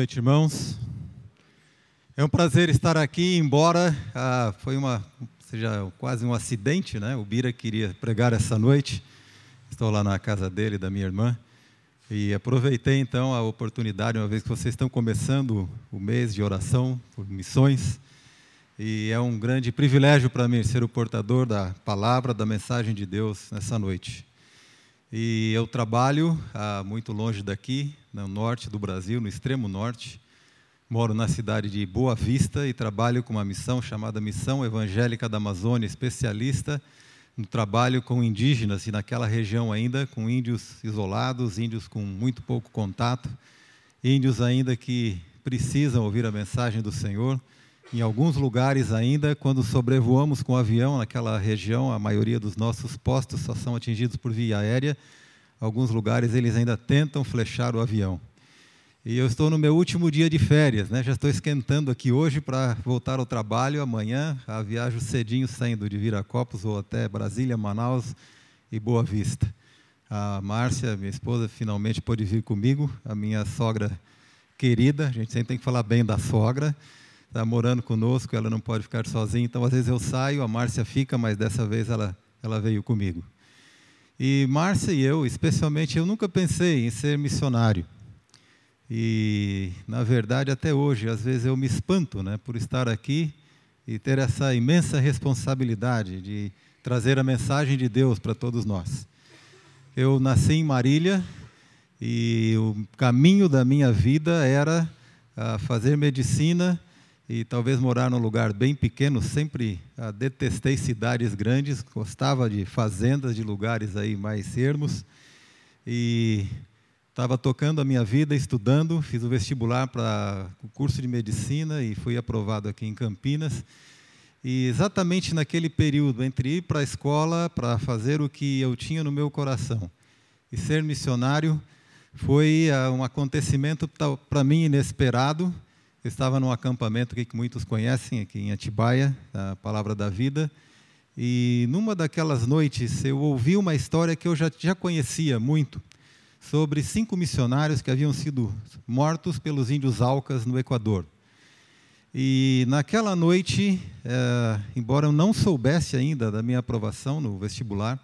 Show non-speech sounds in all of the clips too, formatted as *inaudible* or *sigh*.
noite, irmãos. É um prazer estar aqui, embora ah, foi uma seja quase um acidente, né? O Bira queria pregar essa noite. Estou lá na casa dele, da minha irmã, e aproveitei então a oportunidade, uma vez que vocês estão começando o mês de oração por missões, e é um grande privilégio para mim ser o portador da palavra, da mensagem de Deus nessa noite. E eu trabalho ah, muito longe daqui, no norte do Brasil, no extremo norte. Moro na cidade de Boa Vista e trabalho com uma missão chamada Missão Evangélica da Amazônia, especialista no trabalho com indígenas e naquela região ainda, com índios isolados, índios com muito pouco contato, índios ainda que precisam ouvir a mensagem do Senhor. Em alguns lugares ainda, quando sobrevoamos com avião naquela região, a maioria dos nossos postos só são atingidos por via aérea. Alguns lugares eles ainda tentam flechar o avião. E eu estou no meu último dia de férias, né? Já estou esquentando aqui hoje para voltar ao trabalho amanhã. A viagem cedinho saindo de Viracopos ou até Brasília, Manaus e Boa Vista. A Márcia, minha esposa, finalmente pôde vir comigo, a minha sogra querida. A gente sempre tem que falar bem da sogra está morando conosco, ela não pode ficar sozinha, então às vezes eu saio, a Márcia fica, mas dessa vez ela, ela veio comigo. E Márcia e eu, especialmente, eu nunca pensei em ser missionário. E, na verdade, até hoje, às vezes eu me espanto né, por estar aqui e ter essa imensa responsabilidade de trazer a mensagem de Deus para todos nós. Eu nasci em Marília e o caminho da minha vida era ah, fazer medicina e talvez morar num lugar bem pequeno, sempre ah, detestei cidades grandes, gostava de fazendas, de lugares aí mais ermos, e estava tocando a minha vida, estudando, fiz o vestibular para o curso de medicina e fui aprovado aqui em Campinas. E exatamente naquele período, entre ir para a escola para fazer o que eu tinha no meu coração e ser missionário, foi ah, um acontecimento para mim inesperado, estava num acampamento que muitos conhecem, aqui em Atibaia, a Palavra da Vida, e numa daquelas noites eu ouvi uma história que eu já, já conhecia muito, sobre cinco missionários que haviam sido mortos pelos índios Alcas no Equador. E naquela noite, é, embora eu não soubesse ainda da minha aprovação no vestibular,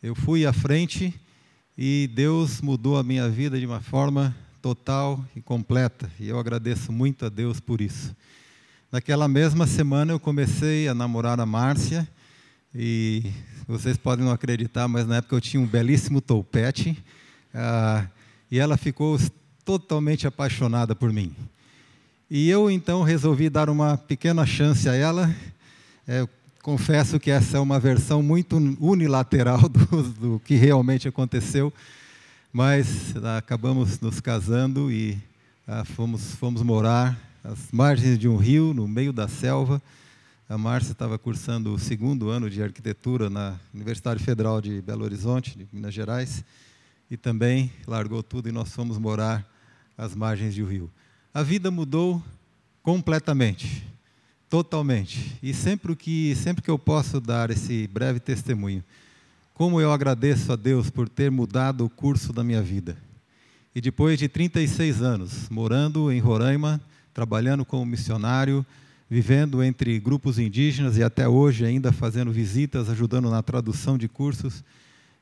eu fui à frente e Deus mudou a minha vida de uma forma total e completa, e eu agradeço muito a Deus por isso. Naquela mesma semana eu comecei a namorar a Márcia, e vocês podem não acreditar, mas na época eu tinha um belíssimo toupete, ah, e ela ficou totalmente apaixonada por mim. E eu então resolvi dar uma pequena chance a ela. É, confesso que essa é uma versão muito unilateral *laughs* do, do que realmente aconteceu mas ah, acabamos nos casando e ah, fomos, fomos morar às margens de um rio, no meio da selva. A Márcia estava cursando o segundo ano de arquitetura na Universidade Federal de Belo Horizonte, de Minas Gerais, e também largou tudo e nós fomos morar às margens de um rio. A vida mudou completamente, totalmente. E sempre que, sempre que eu posso dar esse breve testemunho, como eu agradeço a Deus por ter mudado o curso da minha vida. E depois de 36 anos, morando em Roraima, trabalhando como missionário, vivendo entre grupos indígenas e até hoje ainda fazendo visitas, ajudando na tradução de cursos,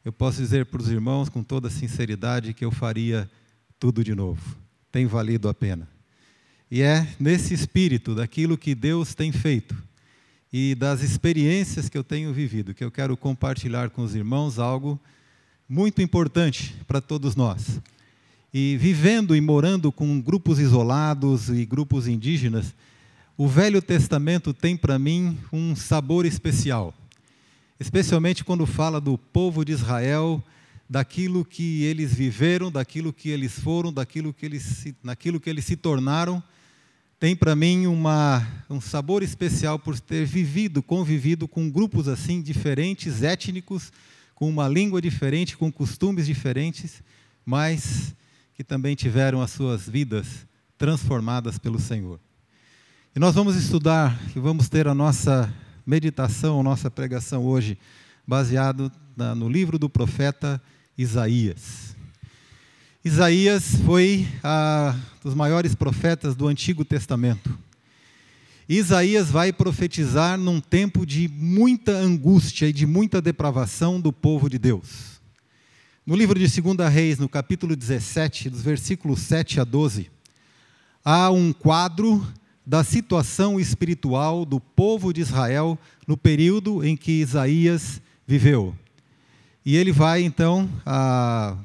eu posso dizer para os irmãos com toda sinceridade que eu faria tudo de novo. Tem valido a pena. E é nesse espírito daquilo que Deus tem feito e das experiências que eu tenho vivido, que eu quero compartilhar com os irmãos algo muito importante para todos nós. E vivendo e morando com grupos isolados e grupos indígenas, o Velho Testamento tem para mim um sabor especial. Especialmente quando fala do povo de Israel, daquilo que eles viveram, daquilo que eles foram, daquilo que eles, naquilo que eles se tornaram tem para mim uma, um sabor especial por ter vivido, convivido com grupos assim diferentes, étnicos, com uma língua diferente, com costumes diferentes, mas que também tiveram as suas vidas transformadas pelo Senhor. E nós vamos estudar e vamos ter a nossa meditação, a nossa pregação hoje, baseado na, no livro do profeta Isaías. Isaías foi ah, dos maiores profetas do Antigo Testamento. Isaías vai profetizar num tempo de muita angústia e de muita depravação do povo de Deus. No livro de 2 Reis, no capítulo 17, dos versículos 7 a 12, há um quadro da situação espiritual do povo de Israel no período em que Isaías viveu. E ele vai então a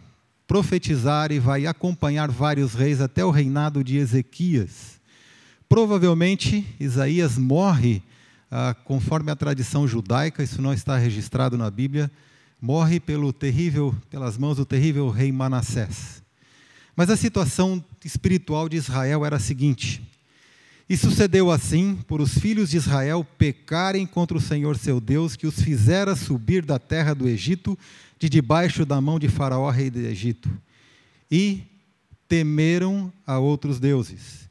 profetizar e vai acompanhar vários reis até o reinado de Ezequias. Provavelmente Isaías morre, ah, conforme a tradição judaica, isso não está registrado na Bíblia, morre pelo terrível, pelas mãos do terrível rei Manassés. Mas a situação espiritual de Israel era a seguinte: e sucedeu assim, por os filhos de Israel pecarem contra o Senhor seu Deus, que os fizera subir da terra do Egito, de debaixo da mão de Faraó, rei do Egito. E temeram a outros deuses.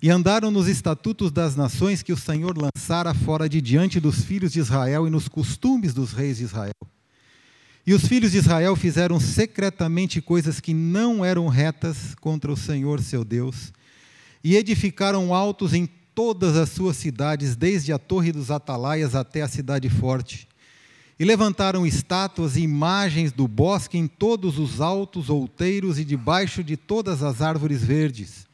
E andaram nos estatutos das nações que o Senhor lançara fora de diante dos filhos de Israel e nos costumes dos reis de Israel. E os filhos de Israel fizeram secretamente coisas que não eram retas contra o Senhor seu Deus e edificaram altos em todas as suas cidades, desde a torre dos atalaias até a cidade forte. E levantaram estátuas e imagens do bosque em todos os altos outeiros e debaixo de todas as árvores verdes.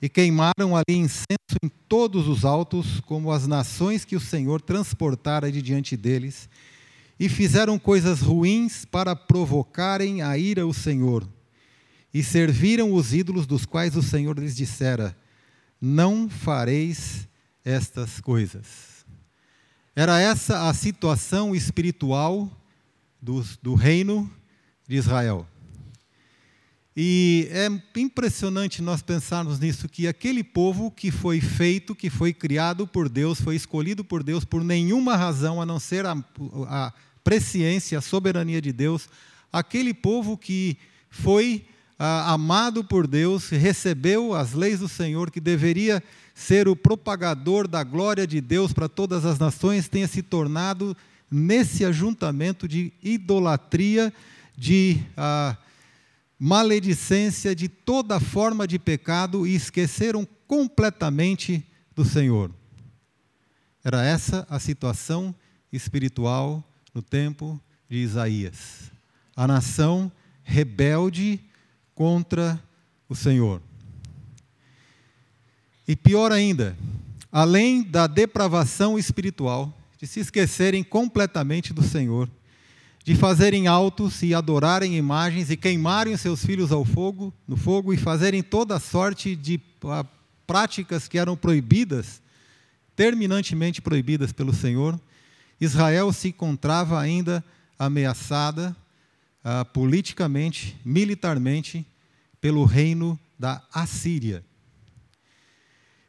E queimaram ali incenso em todos os altos, como as nações que o Senhor transportara de diante deles. E fizeram coisas ruins para provocarem a ira o Senhor e serviram os ídolos dos quais o Senhor lhes dissera: Não fareis estas coisas. Era essa a situação espiritual do, do reino de Israel. E é impressionante nós pensarmos nisso, que aquele povo que foi feito, que foi criado por Deus, foi escolhido por Deus por nenhuma razão a não ser a, a presciência, a soberania de Deus, aquele povo que foi ah, amado por Deus, recebeu as leis do Senhor, que deveria ser o propagador da glória de Deus para todas as nações, tenha se tornado nesse ajuntamento de idolatria, de ah, maledicência, de toda forma de pecado e esqueceram completamente do Senhor. Era essa a situação espiritual no tempo de Isaías. A nação rebelde contra o Senhor. E pior ainda, além da depravação espiritual, de se esquecerem completamente do Senhor, de fazerem altos e adorarem imagens e queimarem seus filhos ao fogo, no fogo e fazerem toda sorte de uh, práticas que eram proibidas, terminantemente proibidas pelo Senhor, Israel se encontrava ainda ameaçada ah, politicamente, militarmente, pelo reino da Assíria.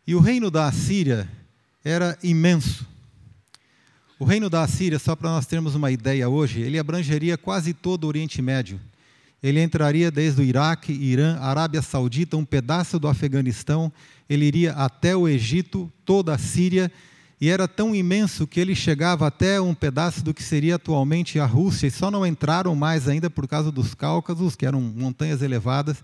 E o reino da Assíria era imenso. O reino da Assíria, só para nós termos uma ideia hoje, ele abrangeria quase todo o Oriente Médio. Ele entraria desde o Iraque, Irã, Arábia Saudita, um pedaço do Afeganistão, ele iria até o Egito, toda a Síria e era tão imenso que ele chegava até um pedaço do que seria atualmente a Rússia, e só não entraram mais ainda por causa dos Cáucasos, que eram montanhas elevadas.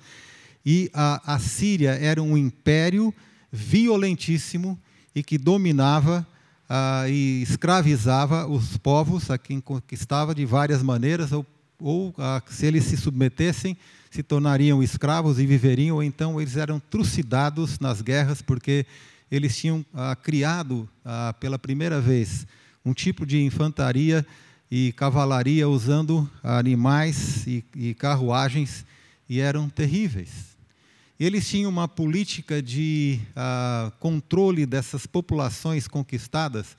E a, a Síria era um império violentíssimo e que dominava ah, e escravizava os povos a quem conquistava de várias maneiras, ou, ou ah, se eles se submetessem, se tornariam escravos e viveriam, ou então eles eram trucidados nas guerras, porque eles tinham ah, criado ah, pela primeira vez um tipo de infantaria e cavalaria usando animais e, e carruagens e eram terríveis. Eles tinham uma política de ah, controle dessas populações conquistadas,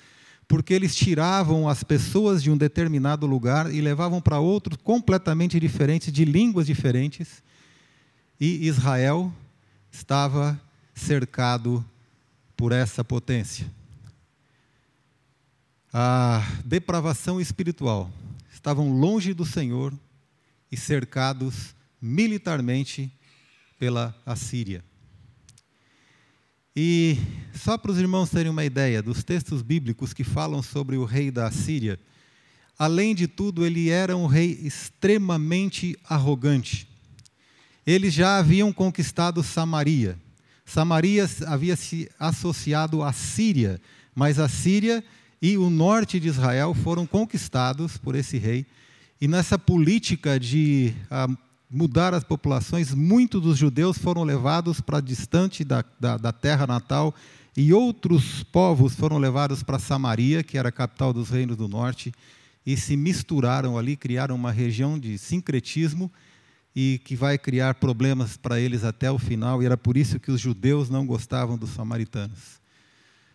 porque eles tiravam as pessoas de um determinado lugar e levavam para outros completamente diferentes, de línguas diferentes, e Israel estava cercado por essa potência. A depravação espiritual. Estavam longe do Senhor e cercados militarmente pela Assíria. E só para os irmãos terem uma ideia dos textos bíblicos que falam sobre o rei da Assíria, além de tudo, ele era um rei extremamente arrogante. eles já haviam conquistado Samaria. Samaria havia se associado à Síria, mas a Síria e o norte de Israel foram conquistados por esse rei. E nessa política de ah, mudar as populações, muitos dos judeus foram levados para distante da, da, da terra natal e outros povos foram levados para Samaria, que era a capital dos reinos do norte, e se misturaram ali, criaram uma região de sincretismo e que vai criar problemas para eles até o final, e era por isso que os judeus não gostavam dos samaritanos.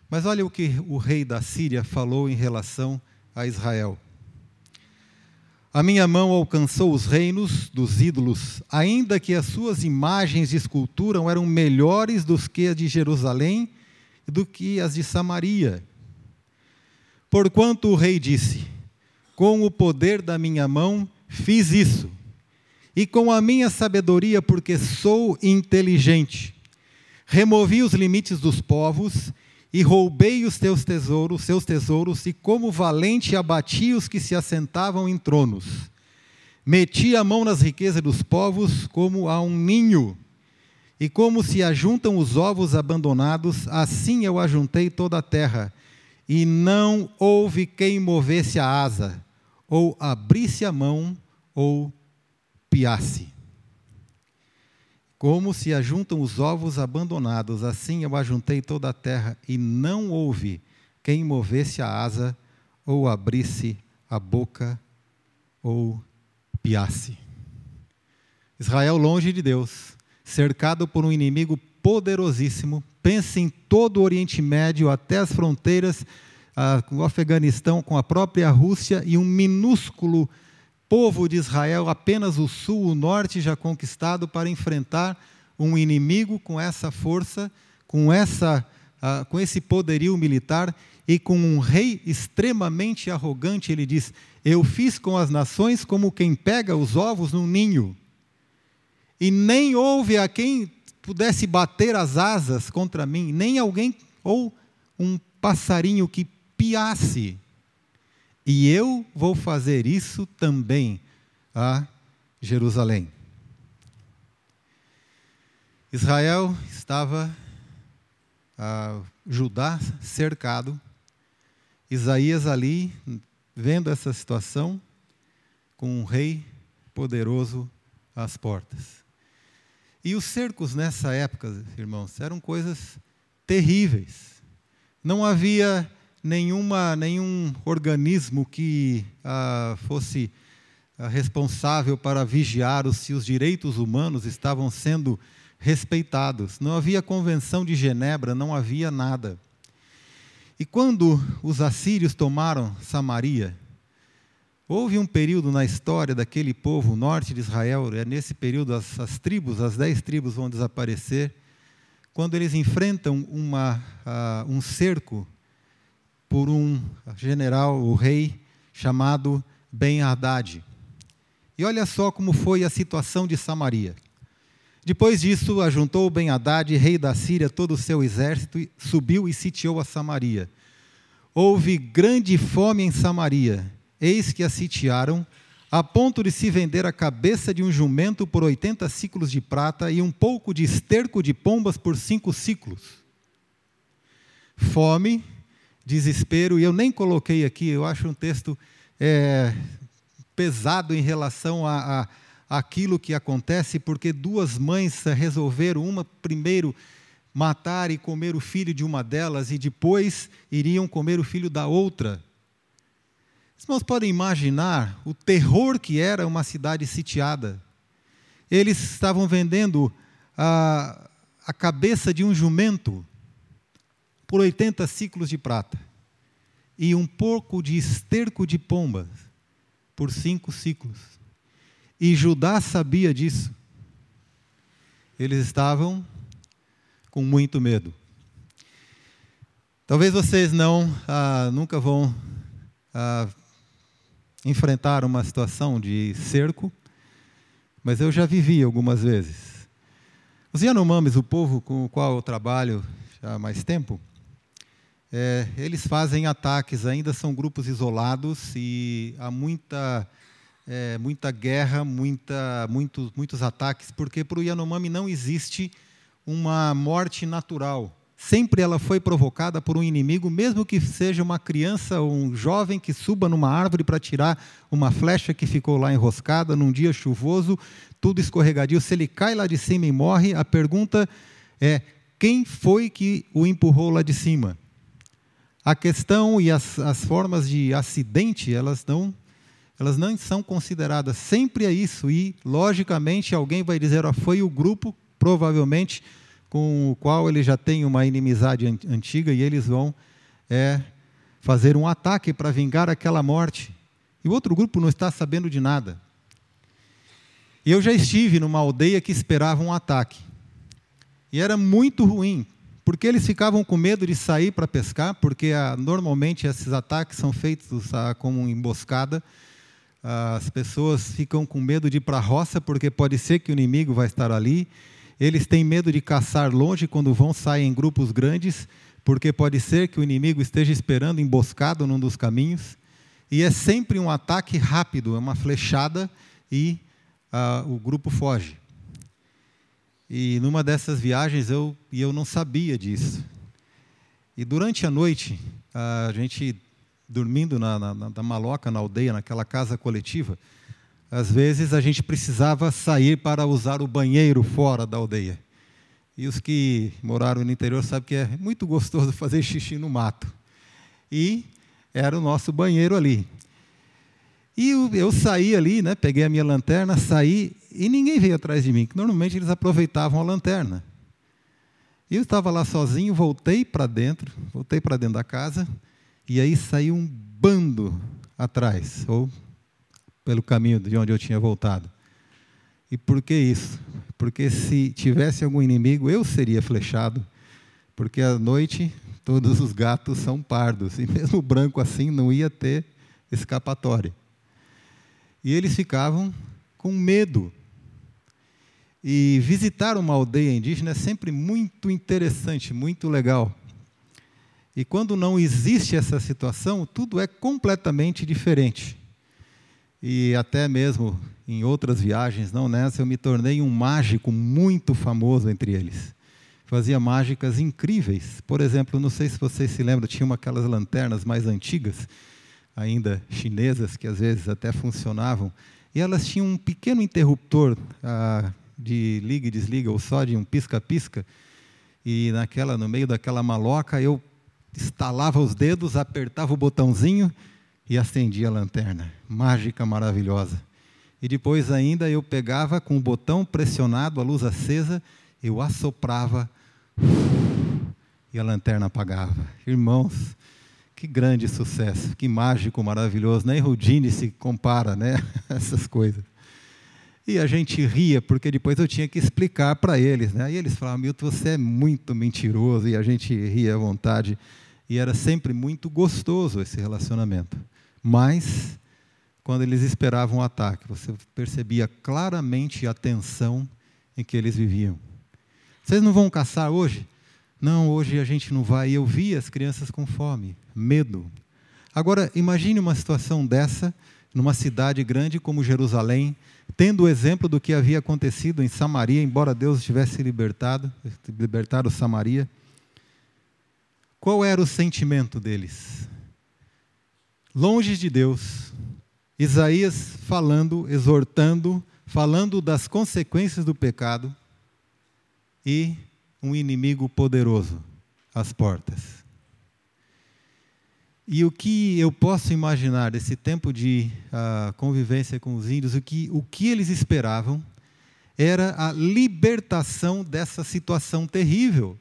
Mas olha o que o rei da Síria falou em relação a Israel. A minha mão alcançou os reinos dos ídolos, ainda que as suas imagens de escultura eram melhores do que as de Jerusalém e do que as de Samaria. Porquanto o rei disse: Com o poder da minha mão fiz isso, e com a minha sabedoria, porque sou inteligente, removi os limites dos povos e roubei os teus tesouros, seus tesouros, e como valente abati os que se assentavam em tronos. Meti a mão nas riquezas dos povos como a um ninho, e como se ajuntam os ovos abandonados, assim eu ajuntei toda a terra, e não houve quem movesse a asa, ou abrisse a mão, ou piasse. Como se ajuntam os ovos abandonados, assim eu ajuntei toda a terra, e não houve quem movesse a asa, ou abrisse a boca, ou piasse. Israel longe de Deus, cercado por um inimigo poderosíssimo, pense em todo o Oriente Médio, até as fronteiras ah, com o Afeganistão, com a própria Rússia, e um minúsculo povo de Israel, apenas o sul, o norte já conquistado, para enfrentar um inimigo com essa força, com, essa, uh, com esse poderio militar e com um rei extremamente arrogante. Ele diz: Eu fiz com as nações como quem pega os ovos num ninho, e nem houve a quem pudesse bater as asas contra mim, nem alguém ou um passarinho que piasse e eu vou fazer isso também a Jerusalém. Israel estava, a Judá cercado, Isaías ali, vendo essa situação, com um rei poderoso às portas. E os cercos nessa época, irmãos, eram coisas terríveis. Não havia nenhuma, nenhum organismo que ah, fosse ah, responsável para vigiar se os direitos humanos estavam sendo respeitados. Não havia convenção de Genebra, não havia nada. E quando os assírios tomaram Samaria, houve um período na história daquele povo norte de Israel, é nesse período as, as tribos, as dez tribos vão desaparecer, quando eles enfrentam uma, uh, um cerco por um general, o rei, chamado Ben-Hadad. E olha só como foi a situação de Samaria. Depois disso, ajuntou Ben-Hadad, rei da Síria, todo o seu exército, subiu e sitiou a Samaria. Houve grande fome em Samaria, eis que a sitiaram, a ponto de se vender a cabeça de um jumento por 80 ciclos de prata e um pouco de esterco de pombas por cinco ciclos. Fome desespero, e eu nem coloquei aqui, eu acho um texto é, pesado em relação a, a aquilo que acontece, porque duas mães resolveram, uma primeiro matar e comer o filho de uma delas, e depois iriam comer o filho da outra. Os irmãos podem imaginar o terror que era uma cidade sitiada. Eles estavam vendendo a, a cabeça de um jumento por 80 ciclos de prata, e um pouco de esterco de pombas por cinco ciclos. E Judá sabia disso. Eles estavam com muito medo. Talvez vocês não ah, nunca vão ah, enfrentar uma situação de cerco, mas eu já vivi algumas vezes. Os Yanomamis, o povo com o qual eu trabalho há mais tempo, é, eles fazem ataques, ainda são grupos isolados e há muita é, muita guerra, muita, muito, muitos ataques, porque para o Yanomami não existe uma morte natural. Sempre ela foi provocada por um inimigo, mesmo que seja uma criança ou um jovem que suba numa árvore para tirar uma flecha que ficou lá enroscada num dia chuvoso, tudo escorregadio. Se ele cai lá de cima e morre, a pergunta é: quem foi que o empurrou lá de cima? A questão e as, as formas de acidente, elas não, elas não são consideradas. Sempre é isso. E, logicamente, alguém vai dizer: ó, foi o grupo, provavelmente com o qual ele já tem uma inimizade antiga, e eles vão é, fazer um ataque para vingar aquela morte. E o outro grupo não está sabendo de nada. Eu já estive numa aldeia que esperava um ataque. E era muito ruim, porque eles ficavam com medo de sair para pescar, porque ah, normalmente esses ataques são feitos ah, como emboscada. as pessoas ficam com medo de ir para a roça, porque pode ser que o inimigo vai estar ali. Eles têm medo de caçar longe quando vão sair em grupos grandes, porque pode ser que o inimigo esteja esperando emboscado num dos caminhos. E é sempre um ataque rápido, é uma flechada e uh, o grupo foge. E numa dessas viagens eu, eu não sabia disso. E durante a noite, a gente dormindo na, na, na maloca, na aldeia, naquela casa coletiva, às vezes a gente precisava sair para usar o banheiro fora da aldeia. E os que moraram no interior sabem que é muito gostoso *laughs* fazer xixi no mato. E era o nosso banheiro ali. E eu saí ali, né, peguei a minha lanterna, saí e ninguém veio atrás de mim, que normalmente eles aproveitavam a lanterna. Eu estava lá sozinho, voltei para dentro, voltei para dentro da casa, e aí saiu um bando atrás, ou pelo caminho de onde eu tinha voltado. E por que isso? Porque se tivesse algum inimigo, eu seria flechado, porque à noite todos os gatos são pardos, e mesmo branco assim não ia ter escapatória. E eles ficavam com medo. E visitar uma aldeia indígena é sempre muito interessante, muito legal. E quando não existe essa situação, tudo é completamente diferente e até mesmo em outras viagens, não nessa, eu me tornei um mágico muito famoso entre eles. Fazia mágicas incríveis. Por exemplo, não sei se vocês se lembram, tinha uma aquelas lanternas mais antigas, ainda chinesas, que às vezes até funcionavam, e elas tinham um pequeno interruptor ah, de liga e desliga, ou só de um pisca-pisca, e naquela, no meio daquela maloca eu estalava os dedos, apertava o botãozinho e acendia a lanterna. Mágica, maravilhosa. E depois ainda eu pegava com o botão pressionado, a luz acesa, eu assoprava e a lanterna apagava. Irmãos, que grande sucesso, que mágico, maravilhoso. Nem Rudine se compara, né? *laughs* Essas coisas. E a gente ria, porque depois eu tinha que explicar para eles. Né? E eles falavam, Milton, você é muito mentiroso. E a gente ria à vontade. E era sempre muito gostoso esse relacionamento. Mas, quando eles esperavam o ataque, você percebia claramente a tensão em que eles viviam. Vocês não vão caçar hoje? Não, hoje a gente não vai. Eu vi as crianças com fome, medo. Agora, imagine uma situação dessa numa cidade grande como Jerusalém, tendo o exemplo do que havia acontecido em Samaria, embora Deus tivesse libertado, libertado Samaria. Qual era o sentimento deles? longe de Deus, Isaías falando, exortando, falando das consequências do pecado e um inimigo poderoso às portas. E o que eu posso imaginar desse tempo de uh, convivência com os índios, o que, o que eles esperavam era a libertação dessa situação terrível.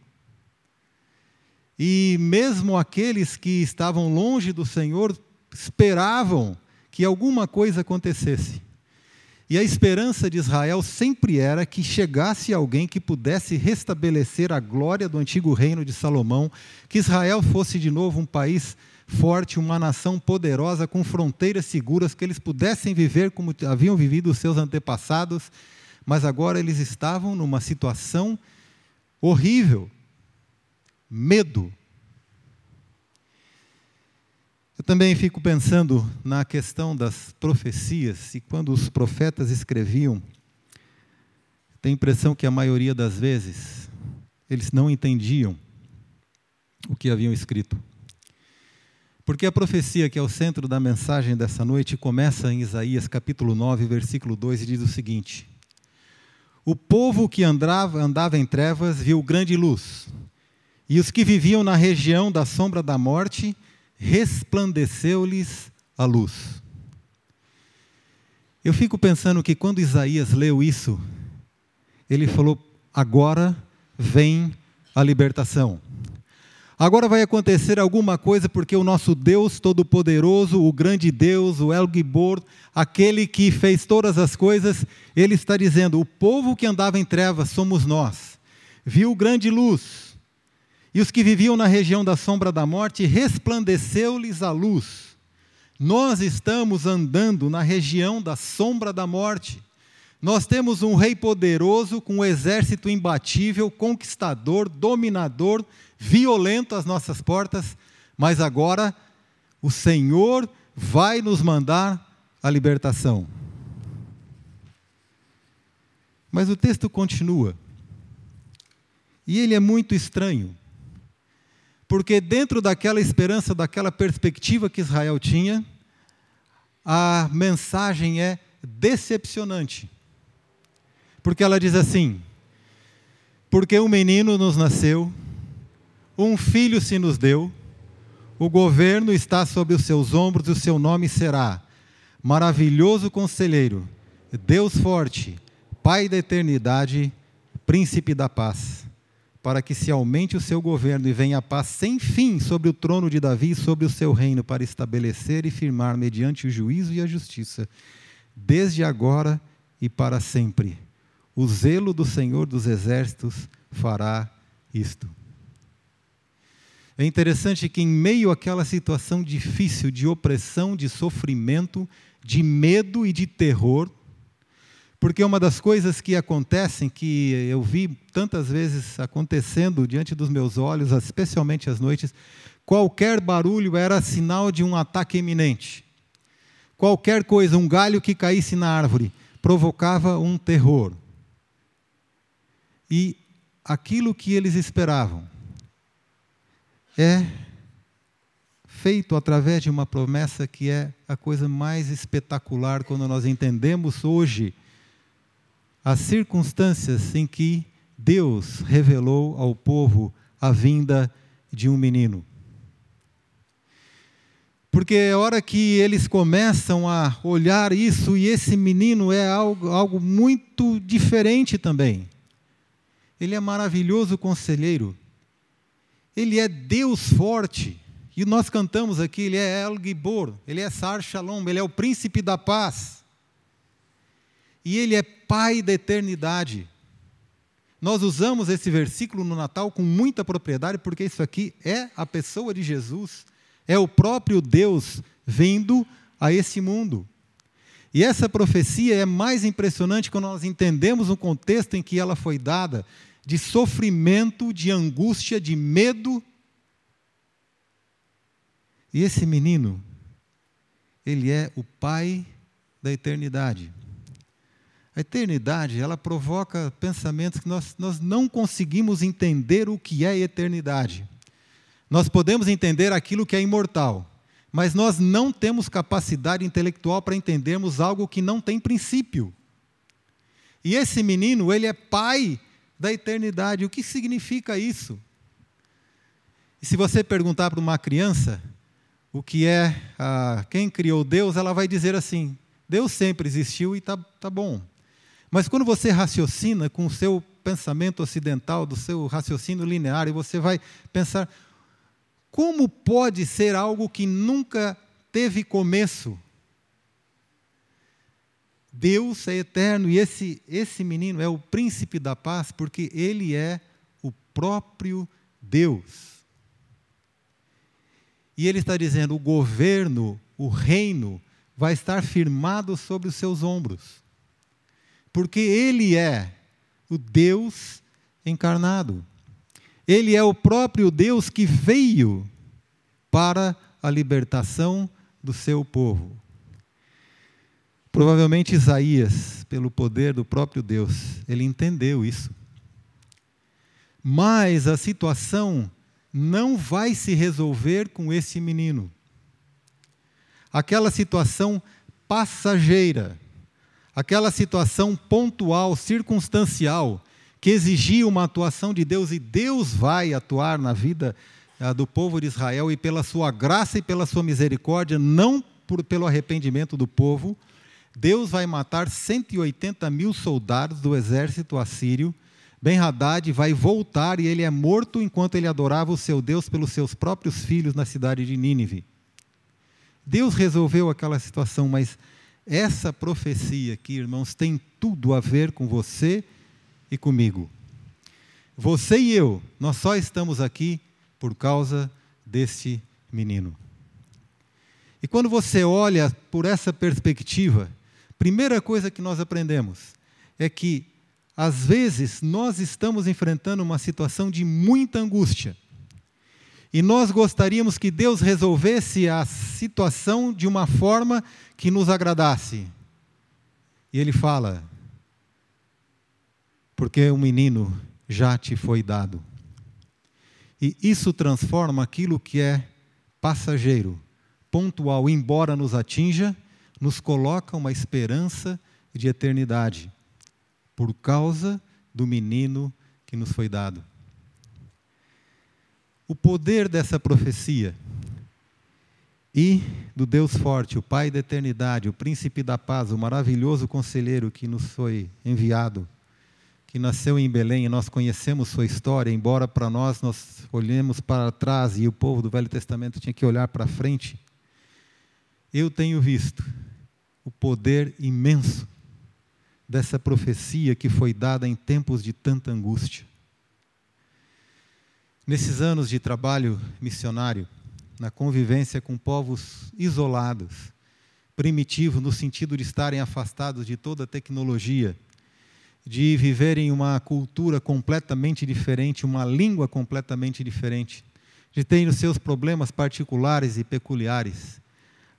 E mesmo aqueles que estavam longe do Senhor esperavam que alguma coisa acontecesse. E a esperança de Israel sempre era que chegasse alguém que pudesse restabelecer a glória do antigo reino de Salomão, que Israel fosse de novo um país forte, uma nação poderosa, com fronteiras seguras, que eles pudessem viver como haviam vivido os seus antepassados, mas agora eles estavam numa situação horrível medo, Eu também fico pensando na questão das profecias, e quando os profetas escreviam, tenho a impressão que a maioria das vezes eles não entendiam o que haviam escrito. Porque a profecia que é o centro da mensagem dessa noite começa em Isaías capítulo 9, versículo 2 e diz o seguinte: O povo que andava, andava em trevas viu grande luz, e os que viviam na região da sombra da morte resplandeceu-lhes a luz. Eu fico pensando que quando Isaías leu isso, ele falou: agora vem a libertação. Agora vai acontecer alguma coisa porque o nosso Deus Todo-Poderoso, o grande Deus, o El Gibor, aquele que fez todas as coisas, ele está dizendo: o povo que andava em trevas somos nós. Viu grande luz, e os que viviam na região da sombra da morte, resplandeceu-lhes a luz. Nós estamos andando na região da sombra da morte. Nós temos um rei poderoso, com um exército imbatível, conquistador, dominador, violento às nossas portas, mas agora o Senhor vai nos mandar a libertação. Mas o texto continua. E ele é muito estranho porque dentro daquela esperança, daquela perspectiva que Israel tinha, a mensagem é decepcionante. Porque ela diz assim: Porque um menino nos nasceu, um filho se nos deu, o governo está sobre os seus ombros e o seu nome será Maravilhoso Conselheiro, Deus Forte, Pai da Eternidade, Príncipe da Paz para que se aumente o seu governo e venha a paz sem fim sobre o trono de Davi e sobre o seu reino, para estabelecer e firmar mediante o juízo e a justiça, desde agora e para sempre. O zelo do Senhor dos exércitos fará isto. É interessante que, em meio àquela situação difícil de opressão, de sofrimento, de medo e de terror, porque uma das coisas que acontecem, que eu vi tantas vezes acontecendo diante dos meus olhos, especialmente às noites, qualquer barulho era sinal de um ataque iminente. Qualquer coisa, um galho que caísse na árvore, provocava um terror. E aquilo que eles esperavam é feito através de uma promessa que é a coisa mais espetacular quando nós entendemos hoje as circunstâncias em que Deus revelou ao povo a vinda de um menino. Porque é hora que eles começam a olhar isso, e esse menino é algo, algo muito diferente também. Ele é maravilhoso conselheiro. Ele é Deus forte. E nós cantamos aqui, ele é El Gibor, ele é Sar Shalom, ele é o príncipe da paz e Ele é Pai da eternidade. Nós usamos esse versículo no Natal com muita propriedade, porque isso aqui é a pessoa de Jesus, é o próprio Deus vindo a esse mundo. E essa profecia é mais impressionante quando nós entendemos o contexto em que ela foi dada, de sofrimento, de angústia, de medo. E esse menino, ele é o Pai da eternidade. A eternidade, ela provoca pensamentos que nós, nós não conseguimos entender o que é eternidade. Nós podemos entender aquilo que é imortal, mas nós não temos capacidade intelectual para entendermos algo que não tem princípio. E esse menino, ele é pai da eternidade. O que significa isso? E se você perguntar para uma criança o que é ah, quem criou Deus, ela vai dizer assim: Deus sempre existiu e está tá bom. Mas quando você raciocina com o seu pensamento ocidental, do seu raciocínio linear, e você vai pensar: como pode ser algo que nunca teve começo? Deus é eterno e esse, esse menino é o príncipe da paz, porque ele é o próprio Deus. E ele está dizendo: o governo, o reino, vai estar firmado sobre os seus ombros porque Ele é o Deus encarnado. Ele é o próprio Deus que veio para a libertação do seu povo. Provavelmente Isaías, pelo poder do próprio Deus, ele entendeu isso. Mas a situação não vai se resolver com esse menino. Aquela situação passageira, aquela situação pontual, circunstancial, que exigia uma atuação de Deus, e Deus vai atuar na vida ah, do povo de Israel, e pela sua graça e pela sua misericórdia, não por, pelo arrependimento do povo, Deus vai matar 180 mil soldados do exército assírio. Ben-Hadad vai voltar e ele é morto enquanto ele adorava o seu Deus pelos seus próprios filhos na cidade de Nínive. Deus resolveu aquela situação, mas essa profecia aqui, irmãos, tem tudo a ver com você e comigo. Você e eu, nós só estamos aqui por causa desse menino. E quando você olha por essa perspectiva, Primeira coisa que nós aprendemos é que, às vezes, nós estamos enfrentando uma situação de muita angústia. E nós gostaríamos que Deus resolvesse a situação de uma forma que nos agradasse. E Ele fala: porque o um menino já te foi dado. E isso transforma aquilo que é passageiro, pontual, embora nos atinja, nos coloca uma esperança de eternidade, por causa do menino que nos foi dado. O poder dessa profecia e do Deus forte, o Pai da eternidade, o príncipe da paz, o maravilhoso conselheiro que nos foi enviado, que nasceu em Belém e nós conhecemos sua história, embora para nós nós olhemos para trás e o povo do Velho Testamento tinha que olhar para frente. Eu tenho visto o poder imenso dessa profecia que foi dada em tempos de tanta angústia. Nesses anos de trabalho missionário, na convivência com povos isolados, primitivos no sentido de estarem afastados de toda a tecnologia, de viverem uma cultura completamente diferente, uma língua completamente diferente, de terem os seus problemas particulares e peculiares.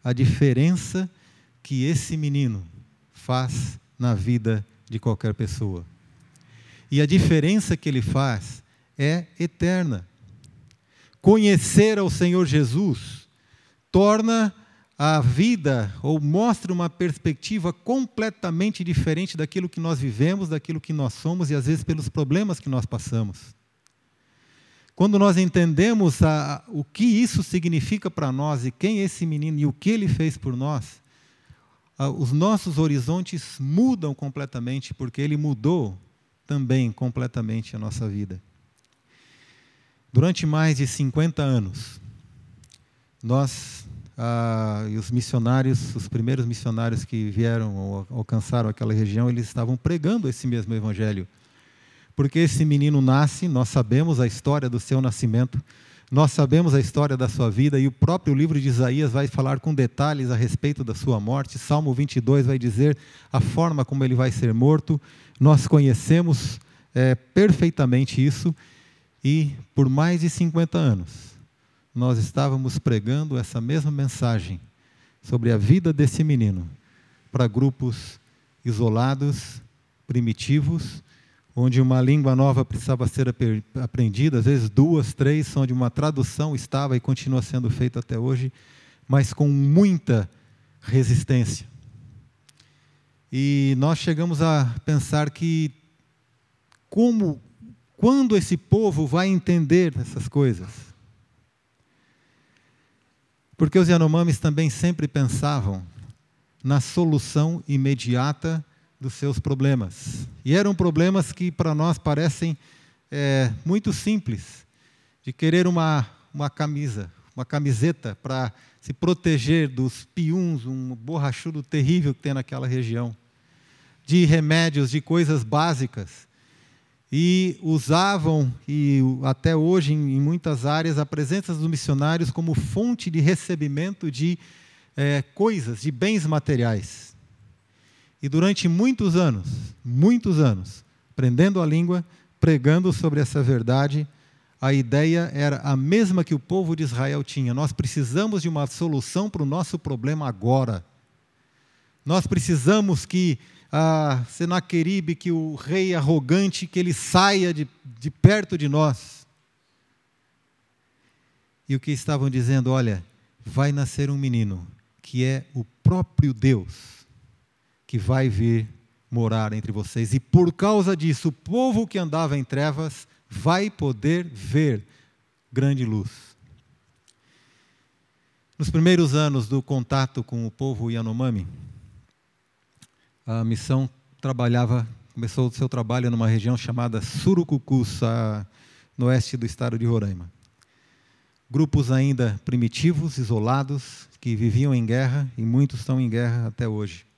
A diferença que esse menino faz na vida de qualquer pessoa. E a diferença que ele faz é eterna. Conhecer ao Senhor Jesus torna a vida ou mostra uma perspectiva completamente diferente daquilo que nós vivemos, daquilo que nós somos e às vezes pelos problemas que nós passamos. Quando nós entendemos a, o que isso significa para nós e quem é esse menino e o que ele fez por nós, os nossos horizontes mudam completamente, porque Ele mudou também completamente a nossa vida. Durante mais de 50 anos, nós ah, e os missionários, os primeiros missionários que vieram ou alcançaram aquela região, eles estavam pregando esse mesmo evangelho. Porque esse menino nasce, nós sabemos a história do seu nascimento, nós sabemos a história da sua vida e o próprio livro de Isaías vai falar com detalhes a respeito da sua morte. Salmo 22 vai dizer a forma como ele vai ser morto. Nós conhecemos é, perfeitamente isso e por mais de 50 anos nós estávamos pregando essa mesma mensagem sobre a vida desse menino para grupos isolados, primitivos, onde uma língua nova precisava ser aprendida, às vezes duas, três, onde uma tradução estava e continua sendo feita até hoje, mas com muita resistência. E nós chegamos a pensar que como quando esse povo vai entender essas coisas? Porque os Yanomamis também sempre pensavam na solução imediata dos seus problemas. E eram problemas que para nós parecem é, muito simples, de querer uma, uma camisa, uma camiseta para se proteger dos piuns, um borrachudo terrível que tem naquela região, de remédios, de coisas básicas. E usavam, e até hoje em, muitas áreas, a presença dos missionários como fonte de recebimento de é, coisas, de bens materiais. E durante muitos anos, muitos anos, aprendendo a língua, pregando sobre essa verdade, a ideia era a mesma que o povo de Israel tinha. Nós precisamos de uma solução para o nosso problema agora. Nós precisamos que a Senaqueribe, que o rei arrogante, que ele saia de, de perto de nós. E o que estavam dizendo? Olha, vai nascer um menino, que é o próprio Deus, que vai vir morar entre vocês. E por causa disso, o povo que andava em trevas vai poder ver grande luz. Nos primeiros anos do contato com o povo Yanomami, a missão trabalhava, começou o seu trabalho numa região chamada Surucucuça, no oeste do estado de Roraima. Grupos ainda primitivos, isolados, que viviam em guerra e muitos estão em guerra até hoje.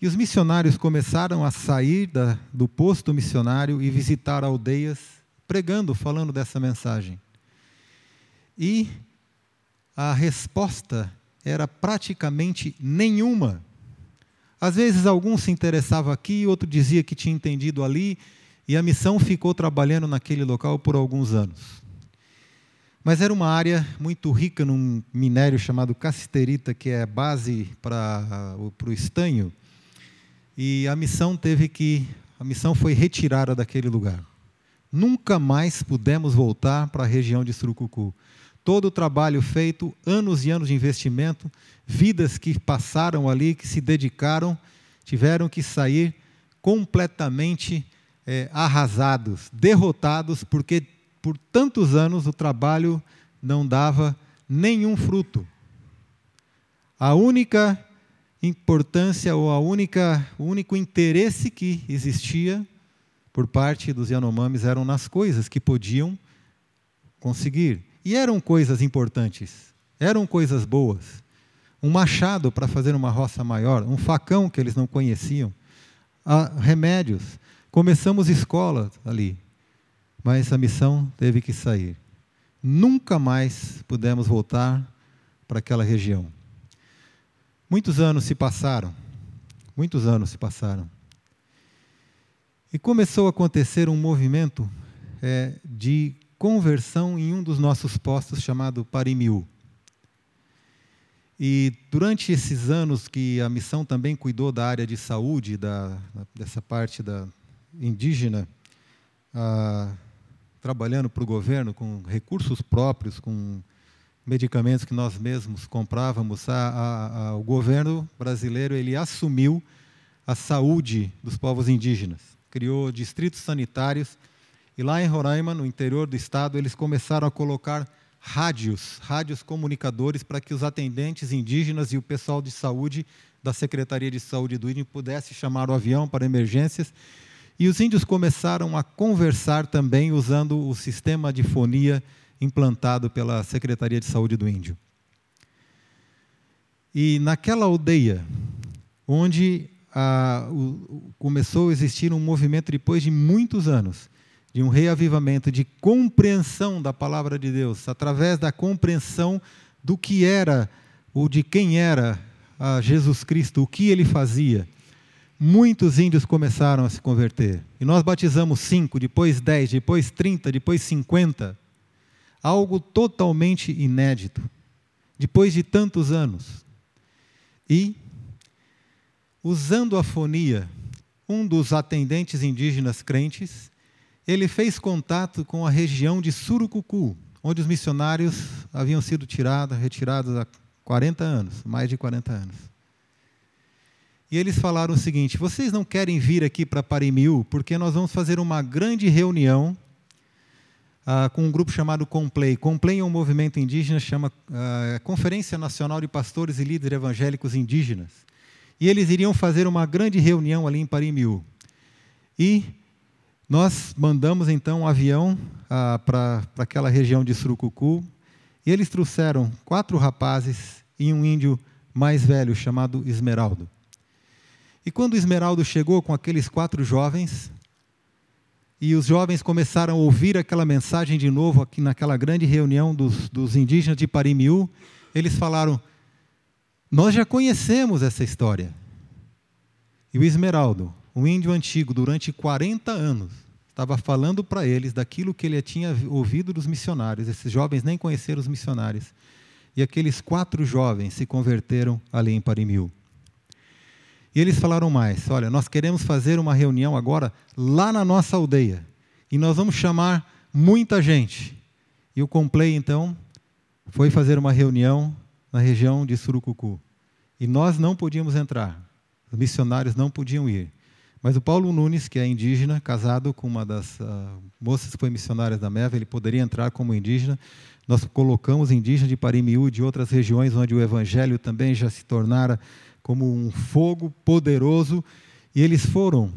E os missionários começaram a sair da, do posto missionário e visitar aldeias, pregando, falando dessa mensagem. E a resposta era praticamente nenhuma. Às vezes, algum se interessava aqui, outro dizia que tinha entendido ali, e a missão ficou trabalhando naquele local por alguns anos. Mas era uma área muito rica num minério chamado casterita, que é base para o estanho. E a missão teve que, a missão foi retirada daquele lugar. Nunca mais pudemos voltar para a região de Surucucu. Todo o trabalho feito, anos e anos de investimento, vidas que passaram ali, que se dedicaram, tiveram que sair completamente é, arrasados, derrotados, porque por tantos anos o trabalho não dava nenhum fruto. A única importância ou a única, o único interesse que existia por parte dos Yanomamis eram nas coisas que podiam conseguir. E eram coisas importantes, eram coisas boas. Um machado para fazer uma roça maior, um facão que eles não conheciam, ah, remédios. Começamos escola ali, mas a missão teve que sair. Nunca mais pudemos voltar para aquela região. Muitos anos se passaram, muitos anos se passaram. E começou a acontecer um movimento é, de conversão em um dos nossos postos chamado Parimiu. E durante esses anos que a missão também cuidou da área de saúde, da, dessa parte da indígena, a, trabalhando para o governo com recursos próprios, com medicamentos que nós mesmos comprávamos, a, a, a, o governo brasileiro ele assumiu a saúde dos povos indígenas, criou distritos sanitários e lá em Roraima, no interior do estado, eles começaram a colocar rádios, rádios comunicadores para que os atendentes indígenas e o pessoal de saúde da Secretaria de Saúde do INE pudesse chamar o avião para emergências. E os índios começaram a conversar também usando o sistema de fonia implantado pela Secretaria de Saúde do Índio. E naquela aldeia, onde o, começou a existir um movimento depois de muitos anos, de um reavivamento, de compreensão da palavra de Deus, através da compreensão do que era, ou de quem era Jesus Cristo, o que ele fazia muitos índios começaram a se converter. E nós batizamos cinco, depois dez, depois trinta, depois cinquenta. Algo totalmente inédito, depois de tantos anos. E, usando a fonia, um dos atendentes indígenas crentes, ele fez contato com a região de Surucucu, onde os missionários haviam sido tirados, retirados há 40 anos, mais de 40 anos. E eles falaram o seguinte: vocês não querem vir aqui para Parimiu, porque nós vamos fazer uma grande reunião ah, com um grupo chamado Complay. Complay é um movimento indígena, chama ah, Conferência Nacional de Pastores e Líderes Evangélicos Indígenas. E eles iriam fazer uma grande reunião ali em Parimiu. E nós mandamos então um avião ah, para aquela região de Surucucu. E eles trouxeram quatro rapazes e um índio mais velho chamado Esmeraldo. E quando Esmeraldo chegou com aqueles quatro jovens, e os jovens começaram a ouvir aquela mensagem de novo aqui naquela grande reunião dos, dos indígenas de Parimiú, eles falaram: Nós já conhecemos essa história. E o Esmeraldo, um índio antigo, durante 40 anos, estava falando para eles daquilo que ele tinha ouvido dos missionários. Esses jovens nem conheceram os missionários. E aqueles quatro jovens se converteram ali em Parimil. E eles falaram mais: Olha, nós queremos fazer uma reunião agora lá na nossa aldeia. E nós vamos chamar muita gente. E o Complay, então, foi fazer uma reunião na região de Surucucu. E nós não podíamos entrar. Os missionários não podiam ir. Mas o Paulo Nunes, que é indígena, casado com uma das uh, moças que foi missionária da MEV, ele poderia entrar como indígena. Nós colocamos indígenas de Parimiú e de outras regiões onde o evangelho também já se tornara como um fogo poderoso. E eles foram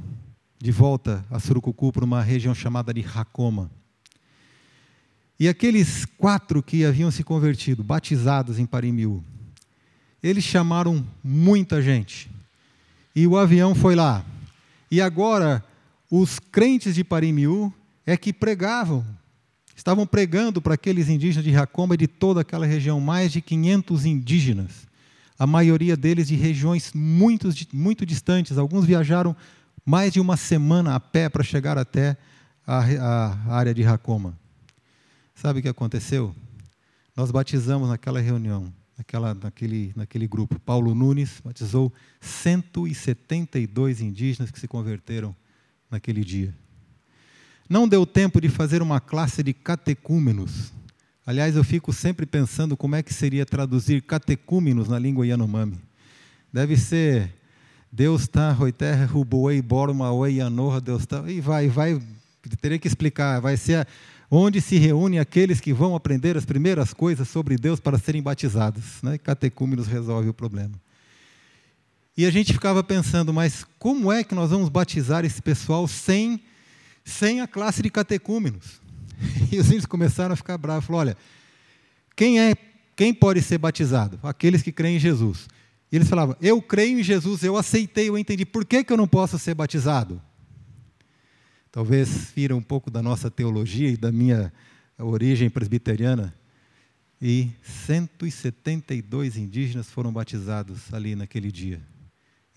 de volta a Surucucu para uma região chamada de Racoma. E aqueles quatro que haviam se convertido, batizados em Parimiú, eles chamaram muita gente. E o avião foi lá. E agora, os crentes de Parimiú é que pregavam, estavam pregando para aqueles indígenas de Racoma e de toda aquela região, mais de 500 indígenas, a maioria deles de regiões muito, muito distantes. Alguns viajaram mais de uma semana a pé para chegar até a, a área de Racoma. Sabe o que aconteceu? Nós batizamos naquela reunião naquela, naquele, naquele grupo. Paulo Nunes batizou 172 indígenas que se converteram naquele dia. Não deu tempo de fazer uma classe de catecúmenos. Aliás, eu fico sempre pensando como é que seria traduzir catecúmenos na língua Yanomami. Deve ser Deus está, roiterra, ruboei, borma, oi, anorra, Deus está. E vai, vai, teria que explicar. Vai ser onde se reúnem aqueles que vão aprender as primeiras coisas sobre Deus para serem batizados. Né? Catecúmenos resolve o problema. E a gente ficava pensando, mas como é que nós vamos batizar esse pessoal sem, sem a classe de catecúmenos? *laughs* E os índios começaram a ficar bravos. Falaram, olha, quem, é, quem pode ser batizado? Aqueles que creem em Jesus. E eles falavam, eu creio em Jesus, eu aceitei, eu entendi. Por que, que eu não posso ser batizado? Talvez fira um pouco da nossa teologia e da minha origem presbiteriana. E 172 indígenas foram batizados ali naquele dia.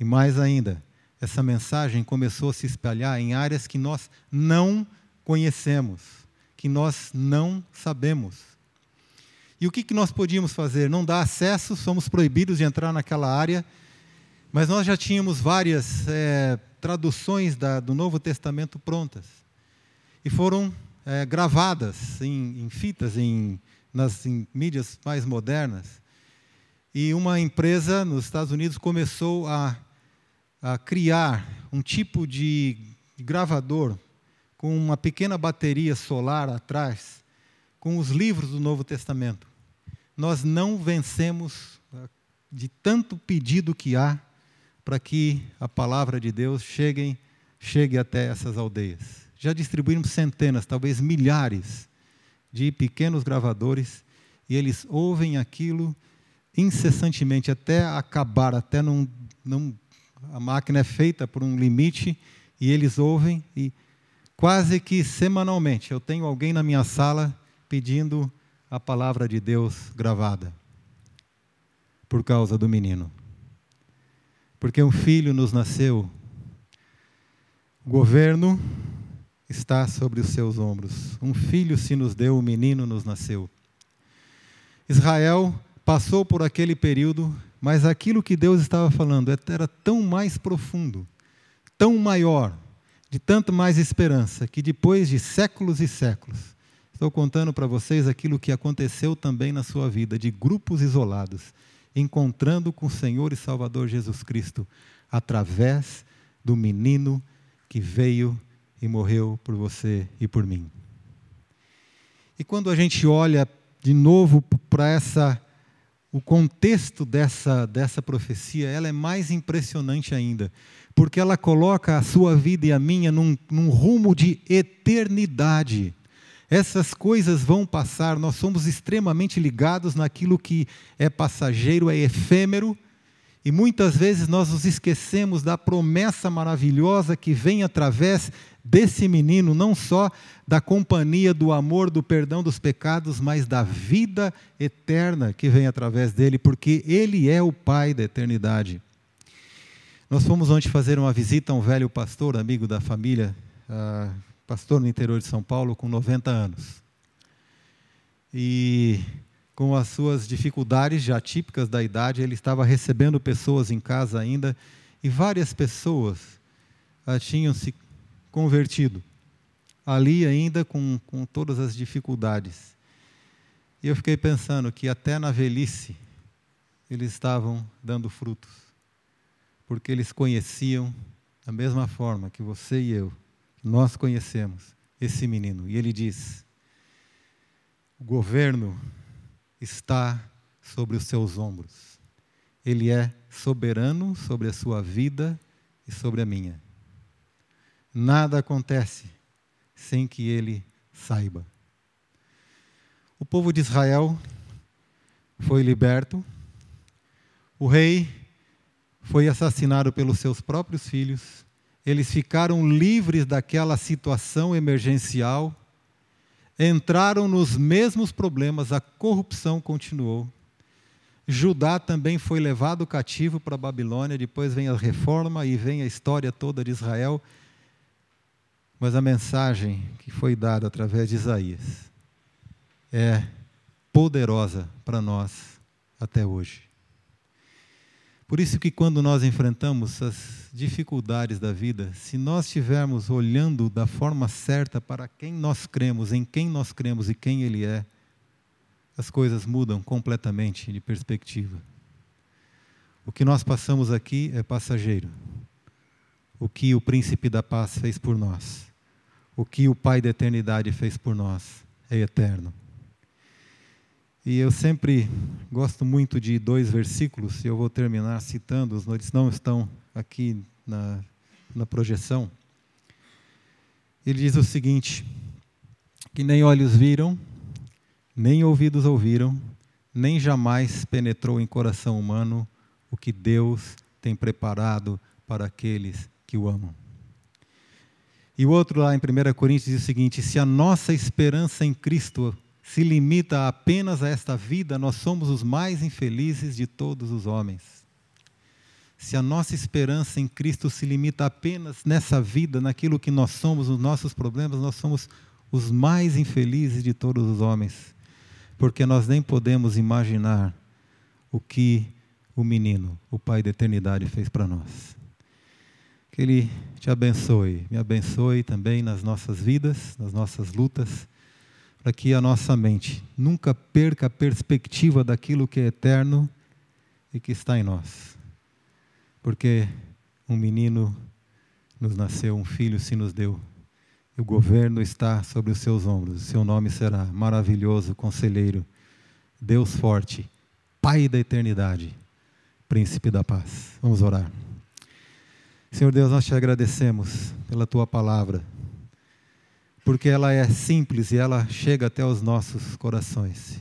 E mais ainda, essa mensagem começou a se espalhar em áreas que nós não conhecemos, que nós não sabemos. E o que, que nós podíamos fazer? Não dar acesso, somos proibidos de entrar naquela área, mas nós já tínhamos várias é, traduções da, do Novo Testamento prontas. E foram é, gravadas em, em fitas, em, nas em mídias mais modernas. E uma empresa nos Estados Unidos começou a, a criar um tipo de gravador com uma pequena bateria solar atrás, com os livros do Novo Testamento. Nós não vencemos de tanto pedido que há para que a palavra de Deus chegue, chegue até essas aldeias. Já distribuímos centenas, talvez milhares de pequenos gravadores e eles ouvem aquilo incessantemente até acabar, até não a máquina é feita por um limite e eles ouvem e quase que semanalmente eu tenho alguém na minha sala pedindo a palavra de Deus gravada por causa do menino porque um filho nos nasceu. O governo está sobre os seus ombros. Um filho se nos deu, um menino nos nasceu. Israel passou por aquele período, mas aquilo que Deus estava falando era tão mais profundo, tão maior, de tanto mais esperança, que depois de séculos e séculos, estou contando para vocês aquilo que aconteceu também na sua vida, de grupos isolados encontrando com o Senhor e Salvador Jesus Cristo através do menino que veio e morreu por você e por mim. E quando a gente olha de novo para essa o contexto dessa, dessa profecia, ela é mais impressionante ainda, porque ela coloca a sua vida e a minha num, num rumo de eternidade. Essas coisas vão passar, nós somos extremamente ligados naquilo que é passageiro, é efêmero, e muitas vezes nós nos esquecemos da promessa maravilhosa que vem através desse menino, não só da companhia, do amor, do perdão dos pecados, mas da vida eterna que vem através dele, porque ele é o Pai da eternidade. Nós fomos ontem fazer uma visita a um velho pastor, amigo da família, ah, pastor no interior de São Paulo com 90 anos. E com as suas dificuldades já típicas da idade, ele estava recebendo pessoas em casa ainda, e várias pessoas ah, tinham se convertido, ali ainda com, com todas as dificuldades. E eu fiquei pensando que até na velhice eles estavam dando frutos, porque eles conheciam da mesma forma que você e eu, nós conhecemos esse menino. E ele diz: o governo está sobre os seus ombros. Ele é soberano sobre a sua vida e sobre a minha. Nada acontece sem que ele saiba. O povo de Israel foi liberto, o rei foi assassinado pelos seus próprios filhos, eles ficaram livres daquela situação emergencial, entraram nos mesmos problemas, a corrupção continuou. Judá também foi levado cativo para a Babilônia, depois vem a reforma e vem a história toda de Israel. Mas a mensagem que foi dada através de Isaías é poderosa para nós até hoje. Por isso que quando nós enfrentamos as dificuldades da vida, se nós estivermos olhando da forma certa para quem nós cremos, em quem nós cremos e quem Ele é, as coisas mudam completamente de perspectiva. O que nós passamos aqui é passageiro. O que o príncipe da paz fez por nós, o que o Pai da eternidade fez por nós, é eterno. E eu sempre gosto muito de dois versículos, e eu vou terminar citando, os eles não estão aqui na, na projeção. Ele diz o seguinte: que nem olhos viram, nem ouvidos ouviram, nem jamais penetrou em coração humano o que Deus tem preparado para aqueles que o amam. E o outro lá em 1 Coríntios diz o seguinte: se a nossa esperança em Cristo se limita apenas a esta vida, nós somos os mais infelizes de todos os homens. Se a nossa esperança em Cristo se limita apenas nessa vida, naquilo que nós somos, nos nossos problemas, nós somos os mais infelizes de todos os homens, porque nós nem podemos imaginar o que o menino, o Pai da eternidade, fez para nós. Que Ele te abençoe, me abençoe também nas nossas vidas, nas nossas lutas para que a nossa mente nunca perca a perspectiva daquilo que é eterno e que está em nós. Porque um menino nos nasceu, um filho se nos deu. E o governo está sobre os seus ombros. O seu nome será maravilhoso, conselheiro, Deus forte, Pai da eternidade, príncipe da paz. Vamos orar. Senhor Deus, nós te agradecemos pela tua palavra porque ela é simples e ela chega até os nossos corações.